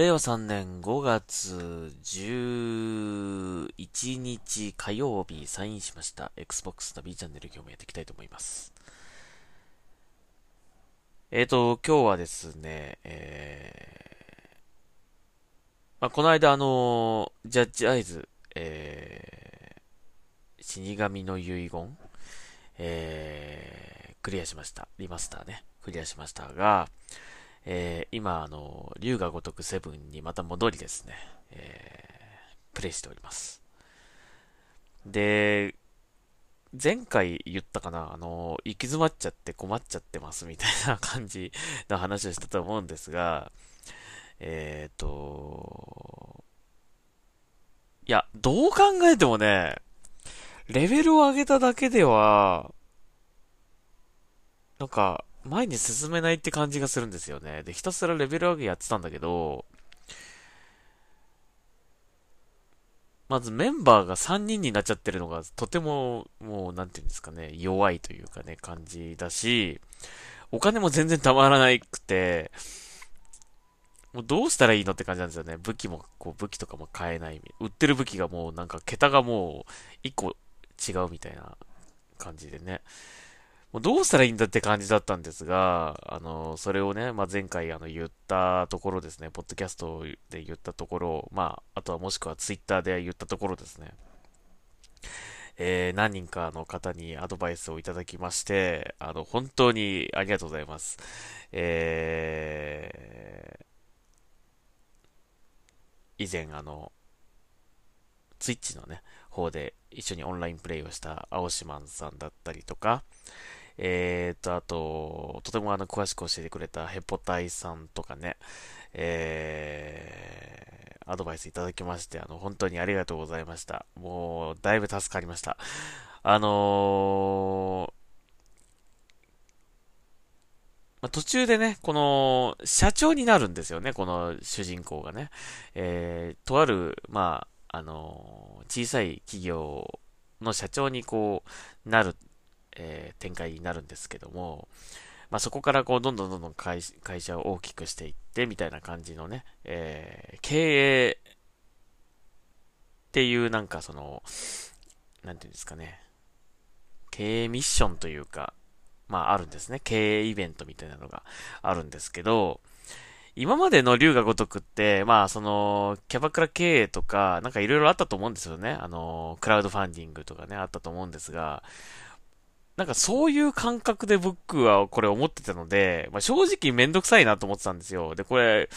令和3年5月11日火曜日サインしました Xbox の B チャンネル今日もやっていきたいと思います。えーと、今日はですね、えー、まあ、この間あの、ジャッジアイズ、えー、死神の遺言、えー、クリアしました。リマスターね、クリアしましたが、えー、今、あの、竜が如くセブンにまた戻りですね、えー、プレイしております。で、前回言ったかな、あの、行き詰まっちゃって困っちゃってますみたいな感じの話をしたと思うんですが、えっ、ー、と、いや、どう考えてもね、レベルを上げただけでは、なんか、前に進めないって感じがするんですよね。で、ひたすらレベル上げやってたんだけど、まずメンバーが3人になっちゃってるのがとても、もう、なんていうんですかね、弱いというかね、感じだし、お金も全然たまらなくて、もうどうしたらいいのって感じなんですよね。武器も、こう、武器とかも買えない。売ってる武器がもうなんか桁がもう1個違うみたいな感じでね。もうどうしたらいいんだって感じだったんですが、あの、それをね、まあ、前回あの言ったところですね、ポッドキャストで言ったところ、まあ、あとはもしくはツイッターで言ったところですね。えー、何人かの方にアドバイスをいただきまして、あの、本当にありがとうございます。えー、以前あの、ツイッチのね、方で一緒にオンラインプレイをした青島さんだったりとか、えーと、あと、とてもあの、詳しく教えてくれたヘポタイさんとかね、えー、アドバイスいただきまして、あの、本当にありがとうございました。もう、だいぶ助かりました。あのー、まあ、途中でね、この、社長になるんですよね、この主人公がね。えー、とある、まあ、あのー、小さい企業の社長にこう、なるえー、展開になるんですけども、まあ、そこからこう、どんどんどんどん会社を大きくしていって、みたいな感じのね、えー、経営っていうなんかその、なんていうんですかね、経営ミッションというか、まああるんですね。経営イベントみたいなのがあるんですけど、今までの竜が如くって、まあその、キャバクラ経営とか、なんかいろいろあったと思うんですよね。あの、クラウドファンディングとかね、あったと思うんですが、なんかそういう感覚で僕はこれ思ってたので、まあ、正直めんどくさいなと思ってたんですよ。で、これ、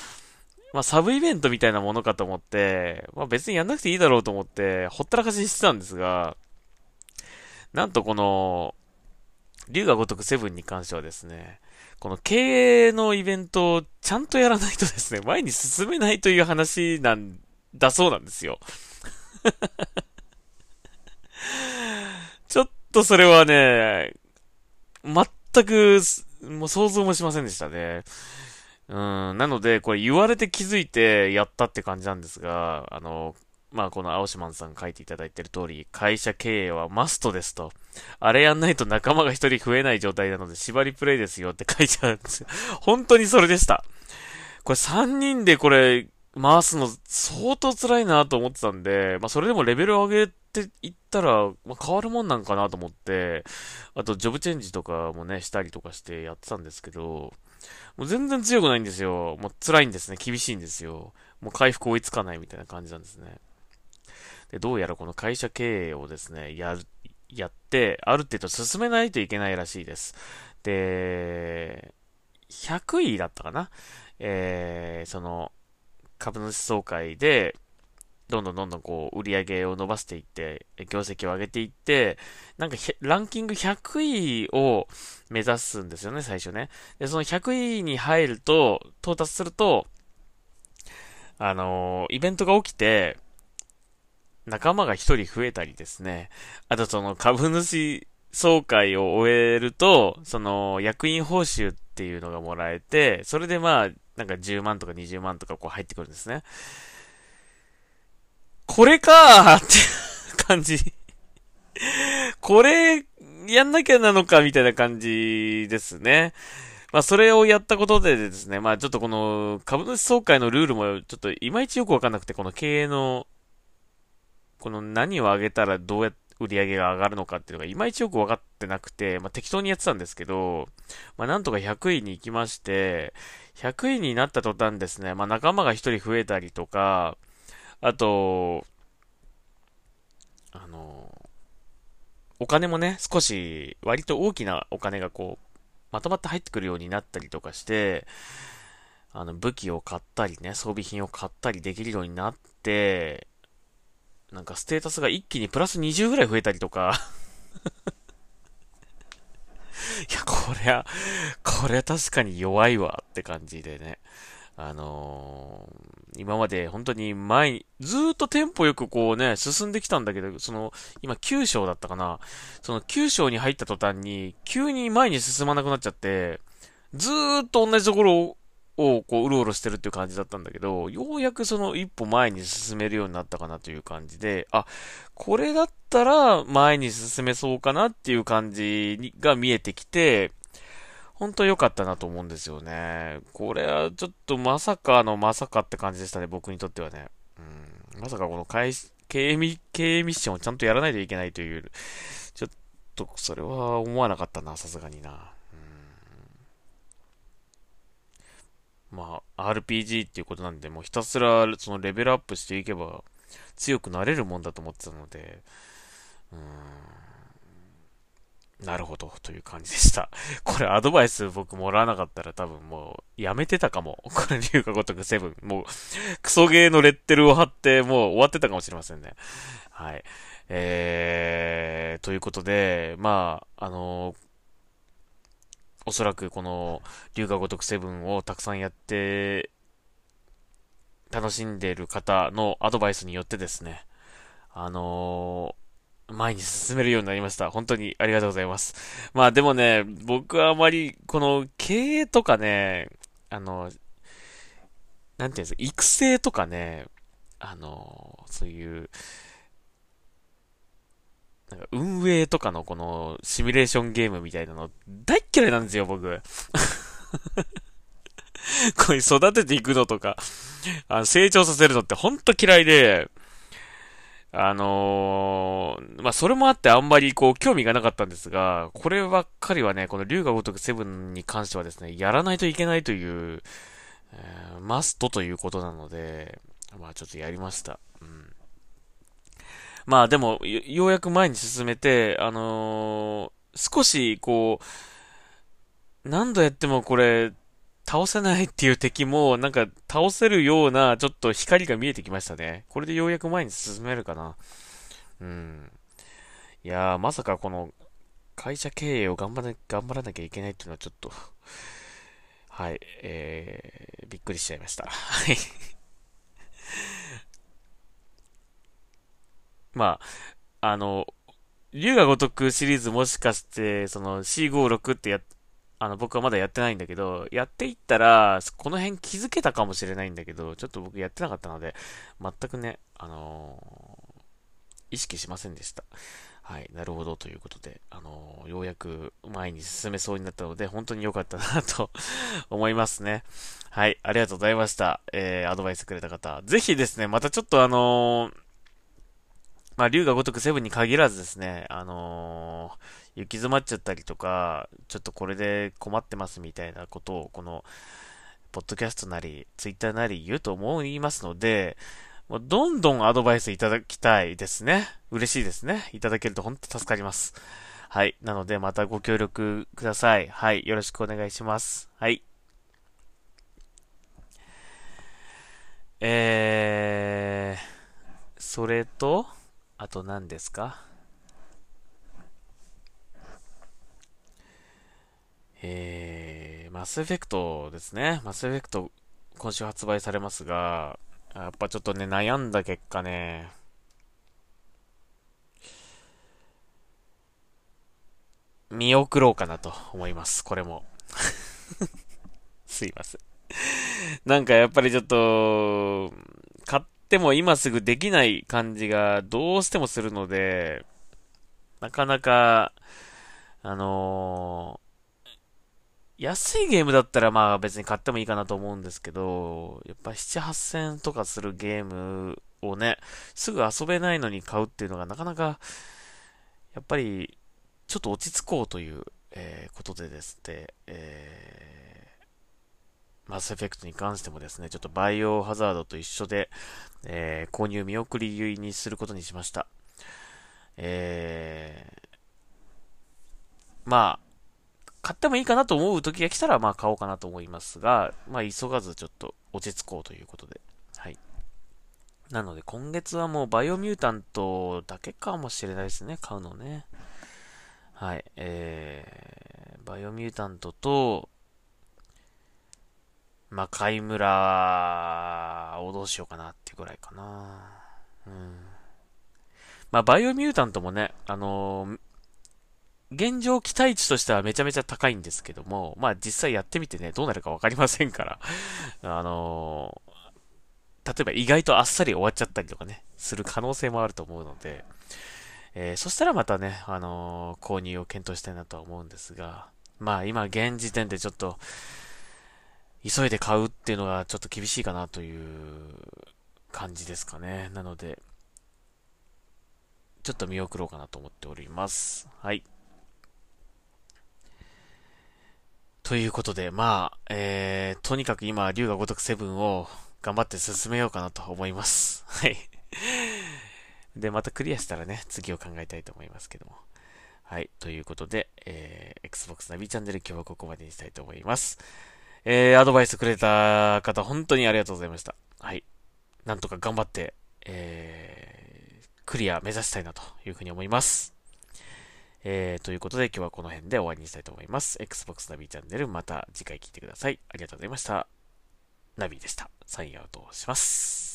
まあ、サブイベントみたいなものかと思って、まあ、別にやんなくていいだろうと思って、ほったらかしにしてたんですが、なんとこの、竜が如くセブンに関してはですね、この経営のイベントをちゃんとやらないとですね、前に進めないという話なんだそうなんですよ。とそれはね、全く、もう想像もしませんでしたね。うん、なので、これ言われて気づいてやったって感じなんですが、あの、まあ、この青島さん書いていただいてる通り、会社経営はマストですと。あれやんないと仲間が一人増えない状態なので縛りプレイですよって書いてあるんですよ。本当にそれでした。これ3人でこれ回すの相当辛いなと思ってたんで、まあそれでもレベルを上げって言ったら、まあ、変わるもんなんかなと思って、あと、ジョブチェンジとかもね、したりとかしてやってたんですけど、もう全然強くないんですよ。もう辛いんですね。厳しいんですよ。もう回復追いつかないみたいな感じなんですね。で、どうやらこの会社経営をですね、やる、やって、ある程度進めないといけないらしいです。で、100位だったかな？えー、その、株主総会で、どんどんどんどんこう、売り上げを伸ばしていって、業績を上げていって、なんか、ランキング100位を目指すんですよね、最初ね。で、その100位に入ると、到達すると、あのー、イベントが起きて、仲間が一人増えたりですね。あとその株主総会を終えると、その役員報酬っていうのがもらえて、それでまあ、なんか10万とか20万とかこう入ってくるんですね。これかーって感じ。これ、やんなきゃなのかみたいな感じですね。まあ、それをやったことでですね、まあ、ちょっとこの株主総会のルールもちょっといまいちよくわかんなくて、この経営の、この何を上げたらどうやって売り上げが上がるのかっていうのがいまいちよくわかってなくて、まあ、適当にやってたんですけど、まあ、なんとか100位に行きまして、100位になった途端ですね、まあ、仲間が1人増えたりとか、あと、あの、お金もね、少し割と大きなお金がこう、まとまって入ってくるようになったりとかして、あの、武器を買ったりね、装備品を買ったりできるようになって、なんかステータスが一気にプラス20ぐらい増えたりとか いや、こりゃ、これは確かに弱いわって感じでね。あのー、今まで本当に前に、ずっとテンポよくこうね、進んできたんだけど、その、今9章だったかな。その9章に入った途端に、急に前に進まなくなっちゃって、ずーっと同じところをこう、うろうろしてるっていう感じだったんだけど、ようやくその一歩前に進めるようになったかなという感じで、あ、これだったら前に進めそうかなっていう感じが見えてきて、本当良かったなと思うんですよね。これはちょっとまさかのまさかって感じでしたね、僕にとってはね。うん、まさかこの経営ミ経営ミッションをちゃんとやらないといけないという、ちょっとそれは思わなかったな、さすがにな。まあ、RPG っていうことなんで、もうひたすらそのレベルアップしていけば強くなれるもんだと思ってたので、うん、なるほど、という感じでした。これアドバイス僕もらわなかったら多分もうやめてたかも。これ龍が如くセブン。もう、クソゲーのレッテルを貼ってもう終わってたかもしれませんね。はい。えー、ということで、まあ、あのーおそらくこの龍が如くセブンをたくさんやって楽しんでいる方のアドバイスによってですね、あの、前に進めるようになりました。本当にありがとうございます。まあでもね、僕はあまりこの経営とかね、あの、なんていうんですか、育成とかね、あの、そういう、なんか運営とかのこのシミュレーションゲームみたいなの大っ嫌いなんですよ、僕。こういう育てていくのとか、あの成長させるのってほんと嫌いで、あのー、まあ、それもあってあんまりこう興味がなかったんですが、こればっかりはね、この竜が如くセブンに関してはですね、やらないといけないという、えー、マストということなので、まあちょっとやりました。うん。まあでも、ようやく前に進めて、あのー、少し、こう、何度やってもこれ、倒せないっていう敵も、なんか倒せるような、ちょっと光が見えてきましたね。これでようやく前に進めるかな。うん。いやー、まさかこの、会社経営を頑張ら頑張らなきゃいけないっていうのはちょっと、はい、えー、びっくりしちゃいました。はい。まあ、あの、竜が如くシリーズもしかして、その C56 ってやっ、あの、僕はまだやってないんだけど、やっていったら、この辺気づけたかもしれないんだけど、ちょっと僕やってなかったので、全くね、あのー、意識しませんでした。はい、なるほどということで、あのー、ようやく前に進めそうになったので、本当に良かったなと 思いますね。はい、ありがとうございました。えー、アドバイスくれた方。ぜひですね、またちょっとあのーまあ、竜が如くセブンに限らずですね、あのー、行き詰まっちゃったりとか、ちょっとこれで困ってますみたいなことを、この、ポッドキャストなり、ツイッターなり言うと思いますので、もうどんどんアドバイスいただきたいですね。嬉しいですね。いただけると本当助かります。はい。なので、またご協力ください。はい。よろしくお願いします。はい。えー、それと、あと何ですか？えー、マスエフェクトですね。マスエフェクト今週発売されますが、やっぱちょっとね、悩んだ結果ね、見送ろうかなと思います。これも。すいません。なんかやっぱりちょっと、っても今すぐできない感じがどうしてもするので、なかなか、あのー、安いゲームだったらまあ別に買ってもいいかなと思うんですけど、やっぱ7、8000とかするゲームをね、すぐ遊べないのに買うっていうのがなかなか、やっぱり、ちょっと落ち着こうという、えー、ことでですね、えー、マスエフェクトに関してもですね、ちょっとバイオハザードと一緒で、えー、購入見送りにすることにしました。えー、まあ、買ってもいいかなと思う時が来たら、まあ買おうかなと思いますが、まあ急がずちょっと落ち着こうということで。はい。なので今月はもうバイオミュータントだけかもしれないですね、買うのね。はい。えー、バイオミュータントと、まあ、貝村をどうしようかなってぐらいかな。うん。まあ、バイオミュータントもね、あのー、現状期待値としてはめちゃめちゃ高いんですけども、まあ実際やってみてね、どうなるかわかりませんから、あのー、例えば意外とあっさり終わっちゃったりとかね、する可能性もあると思うので、えー、そしたらまたね、あの、購入を検討したいなとは思うんですが、まあ今現時点でちょっと、急いで買うっていうのがちょっと厳しいかなという感じですかね。なので、ちょっと見送ろうかなと思っております。はい。ということで、まあ、えー、とにかく今、竜が如くセブンを頑張って進めようかなと思います。はい。で、またクリアしたらね、次を考えたいと思いますけども。はい。ということで、えー、Xbox ナビチャンネル今日はここまでにしたいと思います。えー、アドバイスくれた方、本当にありがとうございました。はい。なんとか頑張って、えー、クリア目指したいなというふうに思います。えー、ということで今日はこの辺で終わりにしたいと思います。Xbox ナビチャンネルまた次回聞いてください。ありがとうございました。ナビでした。サインアウトします。